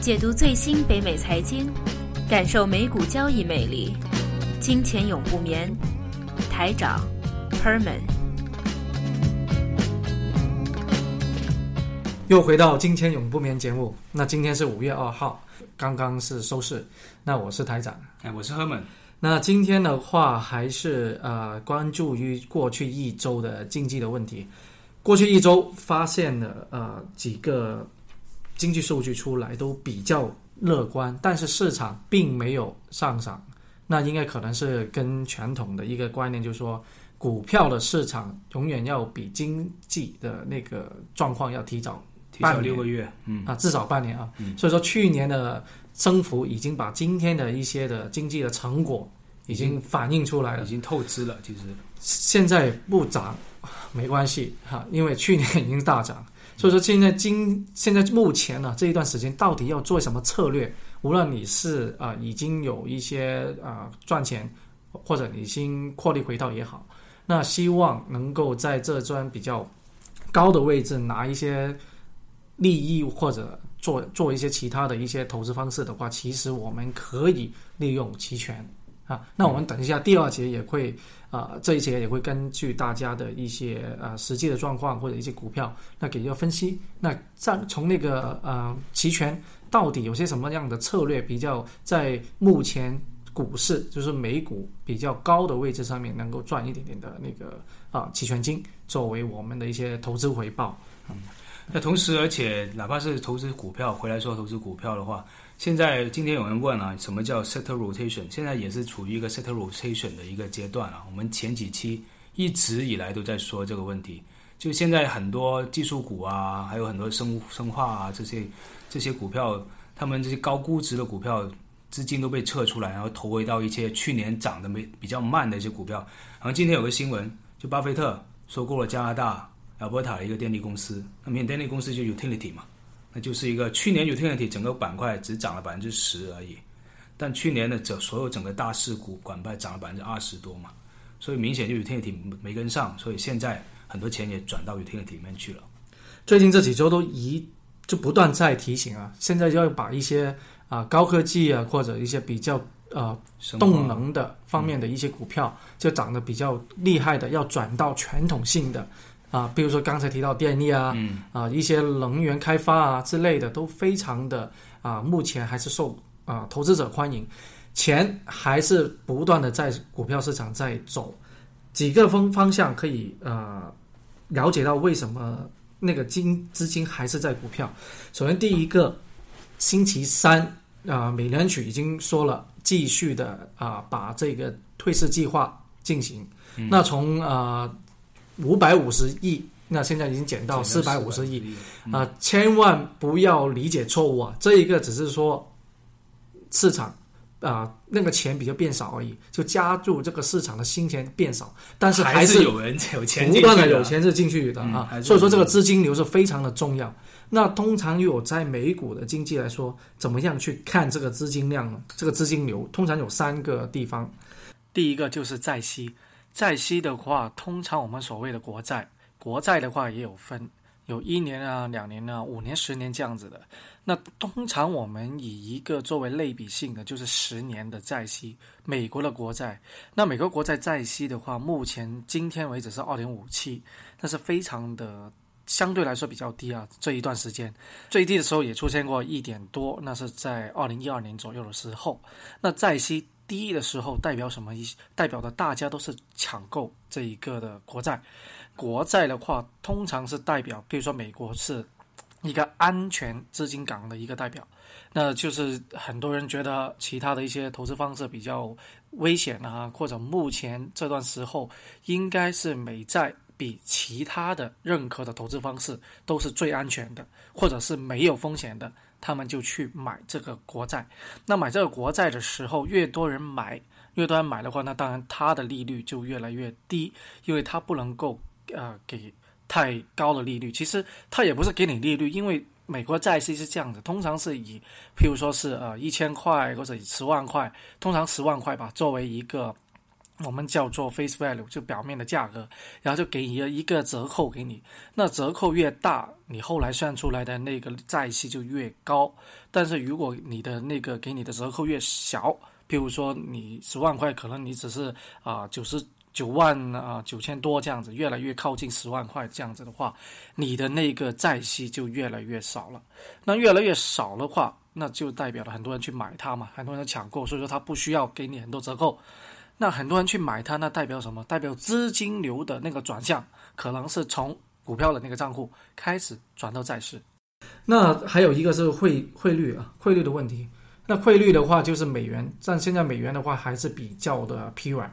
解读最新北美财经，感受美股交易魅力。金钱永不眠，台长 Herman。又回到金钱永不眠节目。那今天是五月二号，刚刚是收市。那我是台长，哎，我是 Herman。那今天的话，还是呃关注于过去一周的经济的问题。过去一周发现了呃几个。经济数据出来都比较乐观，但是市场并没有上涨，那应该可能是跟传统的一个观念，就是说股票的市场永远要比经济的那个状况要提早提早六个月，嗯啊，至少半年啊，所以说去年的增幅已经把今天的一些的经济的成果已经反映出来了，已经透支了。其实。现在不涨没关系哈，因为去年已经大涨。所以说，现在今现在目前呢这一段时间，到底要做什么策略？无论你是啊已经有一些啊赚钱，或者你新获利回到也好，那希望能够在这端比较高的位置拿一些利益，或者做做一些其他的一些投资方式的话，其实我们可以利用期权。啊，那我们等一下第二节也会啊，这一节也会根据大家的一些呃实际的状况或者一些股票，那给一个分析。那在从那个呃期权到底有些什么样的策略，比较在目前股市就是美股比较高的位置上面，能够赚一点点的那个啊期权金，作为我们的一些投资回报。嗯，那同时而且哪怕是投资股票回来说投资股票的话。现在今天有人问啊，什么叫 set rotation？现在也是处于一个 set rotation 的一个阶段啊。我们前几期一直以来都在说这个问题，就现在很多技术股啊，还有很多生物生化啊这些这些股票，他们这些高估值的股票资金都被撤出来，然后投回到一些去年涨的没比较慢的一些股票。然后今天有个新闻，就巴菲特收购了加拿大 Alberta 的一个电力公司，那么电力公司就 utility 嘛。那就是一个去年 utility 整个板块只涨了百分之十而已，但去年的整所有整个大市股板块涨了百分之二十多嘛，所以明显就 utility 没跟上，所以现在很多钱也转到 utility 里面去了。最近这几周都一就不断在提醒啊，现在要把一些啊高科技啊或者一些比较呃动能的方面的一些股票，就涨得比较厉害的，要转到传统性的。啊，比如说刚才提到电力啊，啊一些能源开发啊之类的，都非常的啊，目前还是受啊投资者欢迎，钱还是不断的在股票市场在走，几个方方向可以呃了解到为什么那个金资金还是在股票。首先第一个，星期三啊，美联储已经说了，继续的啊把这个退市计划进行，那从啊。五百五十亿，那现在已经减到四百五十亿，啊，千万不要理解错误啊！这一个只是说市场啊，那个钱比较变少而已，就加入这个市场的新钱变少，但是还是有人有钱，不断的有钱是进去的啊，所以说这个资金流是非常的重要。那通常有在美股的经济来说，怎么样去看这个资金量呢？这个资金流通常有三个地方，第一个就是在息。债息的话，通常我们所谓的国债，国债的话也有分，有一年啊、两年啊、五年、十年这样子的。那通常我们以一个作为类比性的，就是十年的债息，美国的国债。那美国国债债息的话，目前今天为止是二点五七，那是非常的相对来说比较低啊。这一段时间最低的时候也出现过一点多，那是在二零一二年左右的时候。那债息。低的时候代表什么意？代表的大家都是抢购这一个的国债。国债的话，通常是代表，比如说美国是一个安全资金港的一个代表。那就是很多人觉得其他的一些投资方式比较危险啊，或者目前这段时候应该是美债比其他的任何的投资方式都是最安全的，或者是没有风险的。他们就去买这个国债，那买这个国债的时候，越多人买，越多人买的话，那当然它的利率就越来越低，因为它不能够呃给太高的利率。其实它也不是给你利率，因为美国债息是这样子，通常是以譬如说是呃一千块或者十万块，通常十万块吧，作为一个我们叫做 face value，就表面的价格，然后就给一一个折扣给你。那折扣越大，你后来算出来的那个债息就越高。但是如果你的那个给你的折扣越小，比如说你十万块，可能你只是啊九十九万啊九千多这样子，越来越靠近十万块这样子的话，你的那个债息就越来越少了。那越来越少的话，那就代表了很多人去买它嘛，很多人抢购，所以说它不需要给你很多折扣。那很多人去买它，那代表什么？代表资金流的那个转向，可能是从股票的那个账户开始转到债市。那还有一个是汇汇率啊，汇率的问题。那汇率的话就是美元，但现在美元的话还是比较的疲软。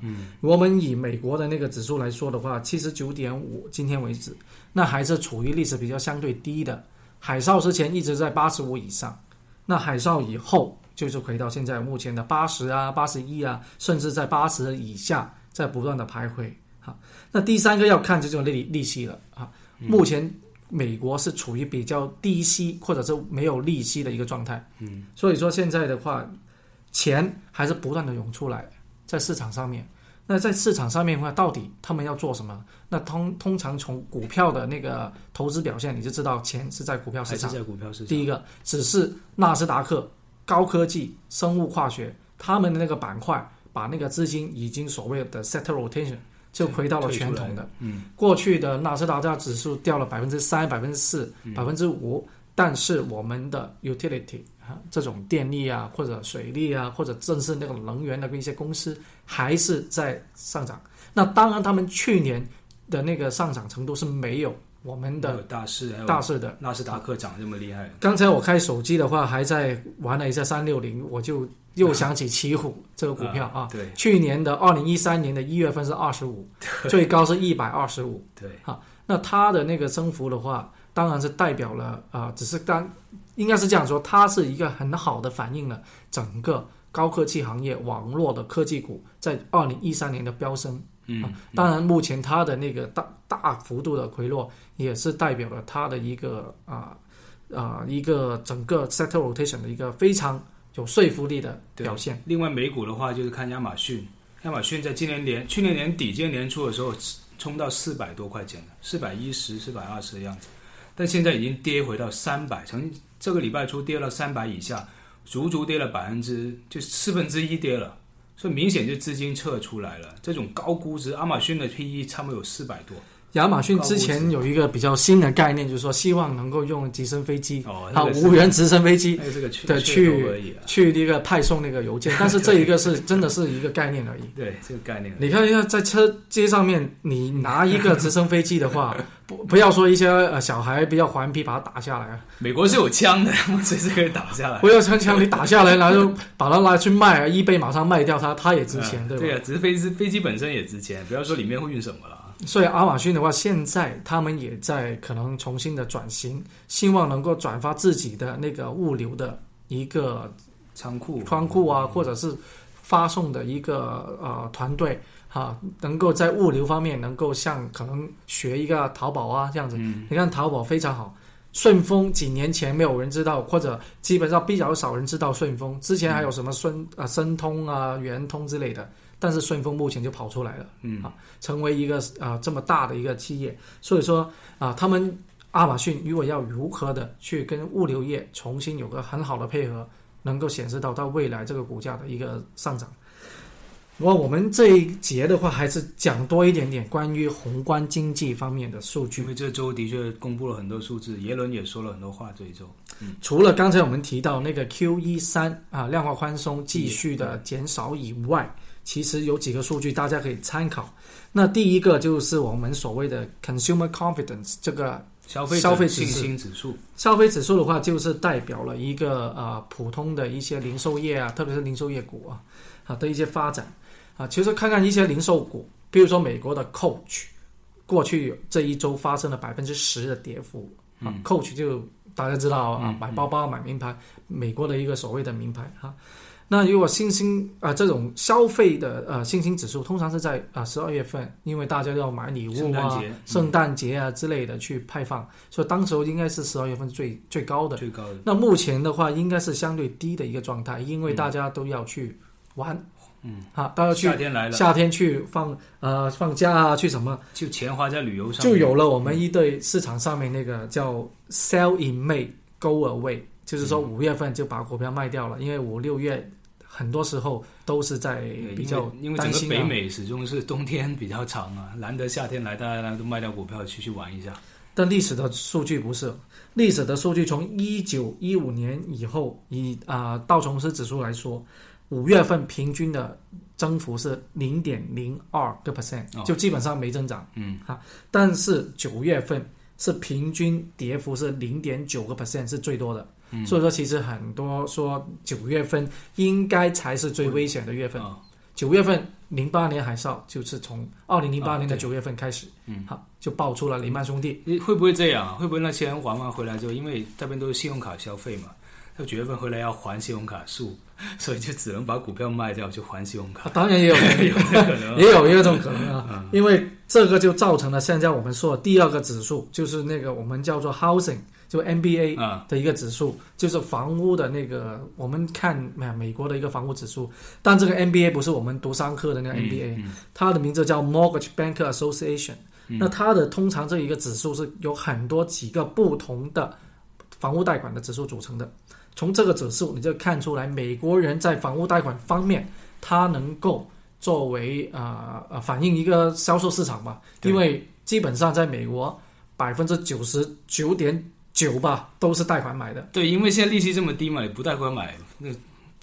嗯，我们以美国的那个指数来说的话，七十九点五，今天为止，那还是处于历史比较相对低的。海啸之前一直在八十五以上，那海啸以后。就是回到现在目前的八十啊、八十一啊，甚至在八十以下，在不断的徘徊。哈，那第三个要看这种利利息了啊。目前美国是处于比较低息或者是没有利息的一个状态。嗯，所以说现在的话，钱还是不断的涌出来在市场上面。那在市场上面的话，到底他们要做什么？那通通常从股票的那个投资表现，你就知道钱是在股票市场。在股票市场。第一个只是纳斯达克。高科技、生物化学，他们的那个板块把那个资金已经所谓的 set rotation 就回到了传统的。嗯，过去的纳斯达克指数掉了百分之三、百分之四、百分之五，但是我们的 utility 啊，这种电力啊，或者水利啊，或者正是那个能源的一些公司还是在上涨。那当然，他们去年的那个上涨程度是没有。我们的大势大势的纳斯达克涨这么厉害。刚才我开手机的话，还在玩了一下三六零，我就又想起奇虎这个股票啊。对，去年的二零一三年的一月份是二十五，最高是一百二十五。对，啊，那它的那个增幅的话，当然是代表了啊，只是当应该是这样说，它是一个很好的反映了整个高科技行业网络的科技股在二零一三年的飙升。嗯，当然，目前它的那个大大幅度的回落，也是代表了它的一个啊啊一个整个 sector rotation 的一个非常有说服力的表现。另外，美股的话就是看亚马逊，亚马逊在今年年去年年底、今年年初的时候冲到四百多块钱了，四百一十、四百二十的样子，但现在已经跌回到三百，从这个礼拜初跌到三百以下，足足跌了百分之就四分之一跌了。所以明显就资金撤出来了，这种高估值，亚马逊的 PE 差不多有四百多。亚马逊之前有一个比较新的概念，就是说希望能够用直升飞机，啊，无人直升飞机的去去那个派送那个邮件，但是这一个是真的是一个概念而已。对，这个概念。你看一下在车街上面，你拿一个直升飞机的话，不不要说一些呃小孩比较顽皮把它打下来啊。美国是有枪的，随时可以打下来。不要枪枪，你打下来，然后把它拿去卖，一倍马上卖掉它，它也值钱，对吧？对啊，只是飞机飞机本身也值钱，不要说里面会运什么了。所以亚马逊的话，现在他们也在可能重新的转型，希望能够转发自己的那个物流的一个仓库、仓库啊，或者是发送的一个呃团队哈，能够在物流方面能够像可能学一个淘宝啊这样子。你看淘宝非常好，顺丰几年前没有人知道，或者基本上比较少人知道顺丰，之前还有什么顺啊申通啊圆通之类的。但是顺丰目前就跑出来了，嗯啊，成为一个啊这么大的一个企业，所以说啊，他们亚马逊如果要如何的去跟物流业重新有个很好的配合，能够显示到它未来这个股价的一个上涨。我我们这一节的话，还是讲多一点点关于宏观经济方面的数据，因为这周的确公布了很多数字，耶伦也说了很多话。这一周，嗯，除了刚才我们提到那个 Q E 三啊量化宽松继续的减少以外。其实有几个数据大家可以参考。那第一个就是我们所谓的 consumer confidence 这个消费消费信心指数。消费指数的话，就是代表了一个呃普通的一些零售业啊，特别是零售业股啊好的一些发展啊。其实看看一些零售股，比如说美国的 Coach，过去这一周发生了百分之十的跌幅啊。Coach 就大家知道啊，买包包买名牌，美国的一个所谓的名牌哈。那如果新兴啊这种消费的呃新兴指数，通常是在啊十二月份，因为大家要买礼物啊、圣诞节啊之类的去派放，所以当时候应该是十二月份最最高的。最高的。那目前的话，应该是相对低的一个状态，因为大家都要去玩嗯，好，大家去夏天来了，夏天去放呃放假啊，去什么，就钱花在旅游上，就有了我们一对市场上面那个叫 sell in May go away，就是说五月份就把股票卖掉了，因为五六月很多时候都是在比较因为整个北美始终是冬天比较长啊，难得夏天来，大家都卖掉股票去去玩一下。但历史的数据不是，历史的数据从一九一五年以后，以啊道琼斯指数来说，五月份平均的增幅是零点零二个 percent，就基本上没增长。嗯，哈，但是九月份是平均跌幅是零点九个 percent，是最多的。嗯，所以说其实很多说九月份应该才是最危险的月份。九月份，零八年海啸就是从二零零八年的九月份开始，嗯，好就爆出了雷曼兄弟。会不会这样？会不会那些人玩完回来之后，因为这边都是信用卡消费嘛，他九月份回来要还信用卡数，所以就只能把股票卖掉，去还信用卡。当然也有 可能，也有一种可能啊，因为这个就造成了现在我们说的第二个指数，就是那个我们叫做 housing。就 NBA 的一个指数，就是房屋的那个，我们看美美国的一个房屋指数。但这个 NBA 不是我们读商科的那个 NBA，它的名字叫 Mortgage Banker Association。那它的通常这一个指数是有很多几个不同的房屋贷款的指数组成的。从这个指数你就看出来，美国人在房屋贷款方面，它能够作为啊啊反映一个销售市场吧。因为基本上在美国，百分之九十九点。九吧，都是贷款买的。对，因为现在利息这么低嘛，你不贷款买，那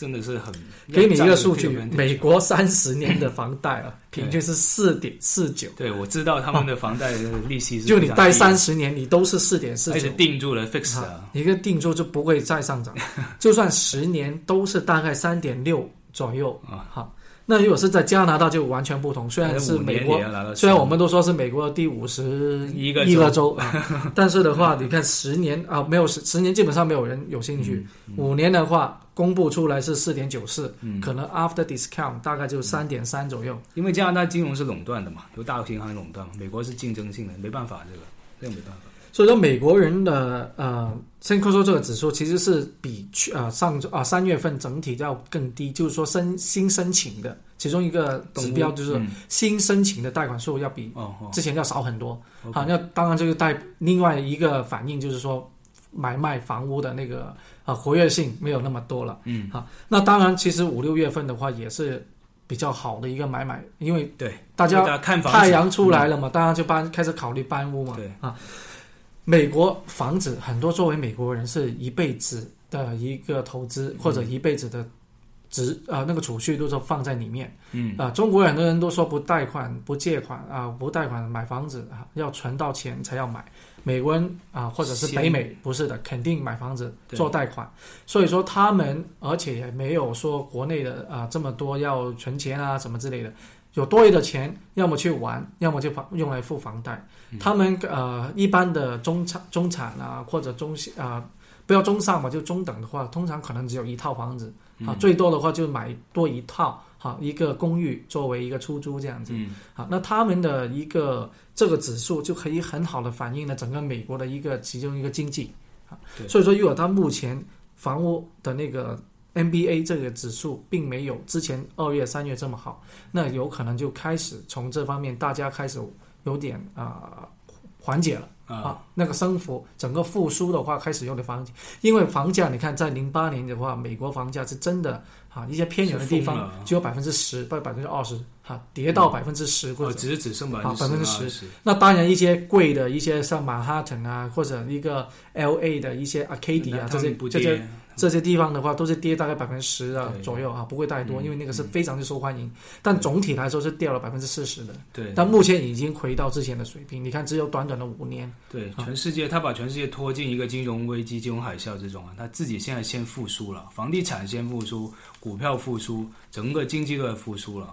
真的是很。给你一个数据，美国三十年的房贷啊，平均是四点四九。对，我知道他们的房贷的利息是。就你贷三十年，你都是四点四九。而且定住了 fix 啊，一个定住就不会再上涨，就算十年都是大概三点六左右啊。好。那如果是在加拿大就完全不同，虽然是美国，虽然我们都说是美国第五十一个州啊，但是的话，你看十年啊，没有十十年基本上没有人有兴趣。五年的话，公布出来是四点九四，可能 after discount 大概就三点三左右。因为加拿大金融是垄断的嘛，由大银行垄断嘛，美国是竞争性的，没办法，这个这个没办法。所以说，美国人的呃，先说这个指数其实是比去啊上周啊三月份整体要更低，就是说申新申请的其中一个指标就是新申请的贷款数要比之前要少很多。好，那当然这个带另外一个反应就是说买卖房屋的那个啊活跃性没有那么多了。嗯，好，那当然其实五六月份的话也是比较好的一个买卖，因为对大家看太阳出来了嘛，大家就搬开始考虑搬屋嘛。对啊。美国房子很多，作为美国人是一辈子的一个投资，或者一辈子的值啊，那个储蓄都是放在里面。嗯啊，中国很多人都说不贷款、不借款啊，不贷款买房子啊，要存到钱才要买。美国人啊，或者是北美不是的，肯定买房子做贷款。所以说他们，而且也没有说国内的啊这么多要存钱啊什么之类的。有多余的钱，要么去玩，要么就房用来付房贷。他们呃，一般的中产、中产啊，或者中啊，不要中上嘛，就中等的话，通常可能只有一套房子啊，最多的话就买多一套，好一个公寓作为一个出租这样子。好，那他们的一个这个指数就可以很好的反映了整个美国的一个其中一个经济啊。所以说，如果他目前房屋的那个。NBA 这个指数并没有之前二月、三月这么好，那有可能就开始从这方面大家开始有点啊缓解了。啊，那个升幅整个复苏的话开始有点缓解，因为房价你看在零八年的话，美国房价是真的啊，一些偏远的地方只有百分之十到百分之二十，哈，跌到百分之十或者只是只剩百分之十。那当然一些贵的一些像曼哈顿啊，或者一个 LA 的一些 Arcadia 这些这些。这些地方的话都是跌大概百分之十的左右啊，不会太多，因为那个是非常的受欢迎。但总体来说是掉了百分之四十的。对。但目前已经回到之前的水平。你看，只有短短的五年。对，全世界他把全世界拖进一个金融危机、金融海啸这种啊，他自己现在先复苏了，房地产先复苏，股票复苏，整个经济都在复苏了。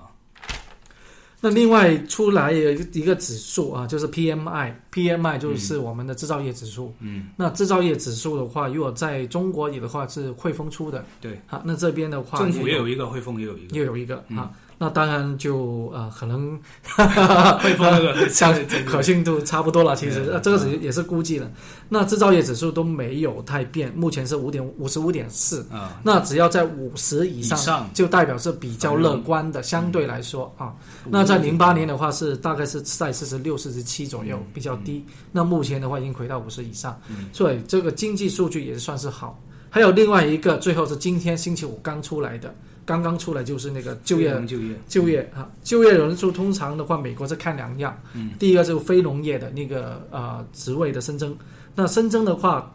那另外出来有一个指数啊，就是 PMI，PMI 就是我们的制造业指数。嗯。那制造业指数的话，如果在中国里的话是汇丰出的。对。好，那这边的话，政府也有一个，汇丰也有一个，又有一个啊。那当然就呃可能 汇丰那个 相可信度差不多了。其实这个只也是估计了。那制造业指数都没有太变，目前是五点五十五点四。啊，那只要在五十以上，就代表是比较乐观的。相对来说啊，那在零八年的话是大概是在四十六、四十七左右，比较低。那目前的话已经回到五十以上，所以这个经济数据也算是好。还有另外一个，最后是今天星期五刚出来的。刚刚出来就是那个就业就业就业。啊，就业人数通常的话，美国是看两样，嗯，第一个就是非农业的那个呃职位的新增，那新增的话，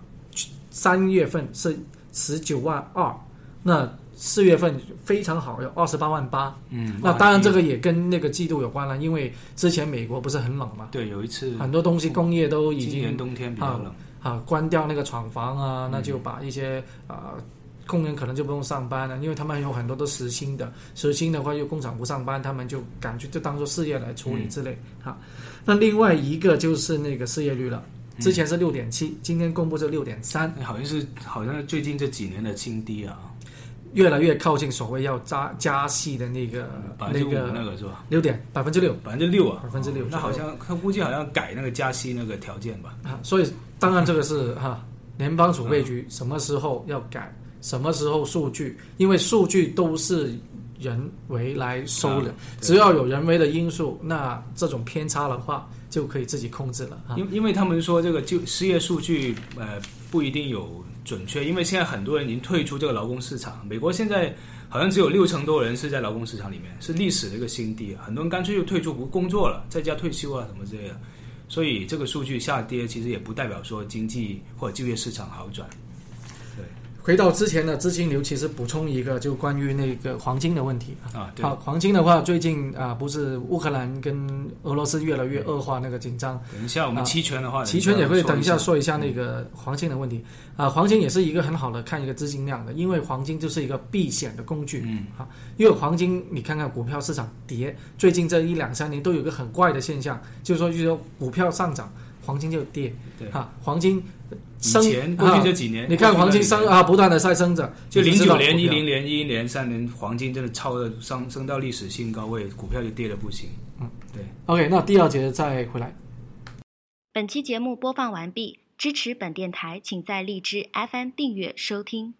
三月份是十九万二，那四月份非常好，有二十八万八，嗯，那当然这个也跟那个季度有关了，因为之前美国不是很冷嘛，对，有一次很多东西工业都已经今年冬天比较冷。啊，关掉那个厂房啊，那就把一些啊。工人可能就不用上班了，因为他们有很多都实薪的，实薪的话又工厂不上班，他们就感觉就当做事业来处理之类。哈，那另外一个就是那个失业率了，之前是六点七，今天公布是六点三，好像是好像最近这几年的新低啊，越来越靠近所谓要加加息的那个那个那个是吧？六点百分之六，百分之六啊，百分之六，那好像他估计好像改那个加息那个条件吧？啊，所以当然这个是哈，联邦储备局什么时候要改？什么时候数据？因为数据都是人为来收的，只要有人为的因素，那这种偏差的话就可以自己控制了。因因为他们说这个就失业数据呃不一定有准确，因为现在很多人已经退出这个劳工市场。美国现在好像只有六成多人是在劳工市场里面，是历史的一个新低啊！很多人干脆就退出不工作了，在家退休啊什么之类的。所以这个数据下跌，其实也不代表说经济或者就业市场好转。回到之前的资金流，其实补充一个，就关于那个黄金的问题啊。好，黄金的话，最近啊，不是乌克兰跟俄罗斯越来越恶化那个紧张。等一下，我们期权的话，期权也会等一下说一下那个黄金的问题啊。黄金也是一个很好的看一个资金量的，因为黄金就是一个避险的工具。嗯，好，因为黄金你看看股票市场跌，最近这一两三年都有个很怪的现象，就是说，就是说股票上涨。黄金就跌，对哈，黄金升过去这几年，你看黄金升啊，不断的在升着，就零九年、一零年、一一年、三年，黄金真的超的升升到历史新高位，股票就跌的不行。嗯，对。OK，那第二节再回来。本期节目播放完毕，支持本电台，请在荔枝 FM 订阅收听。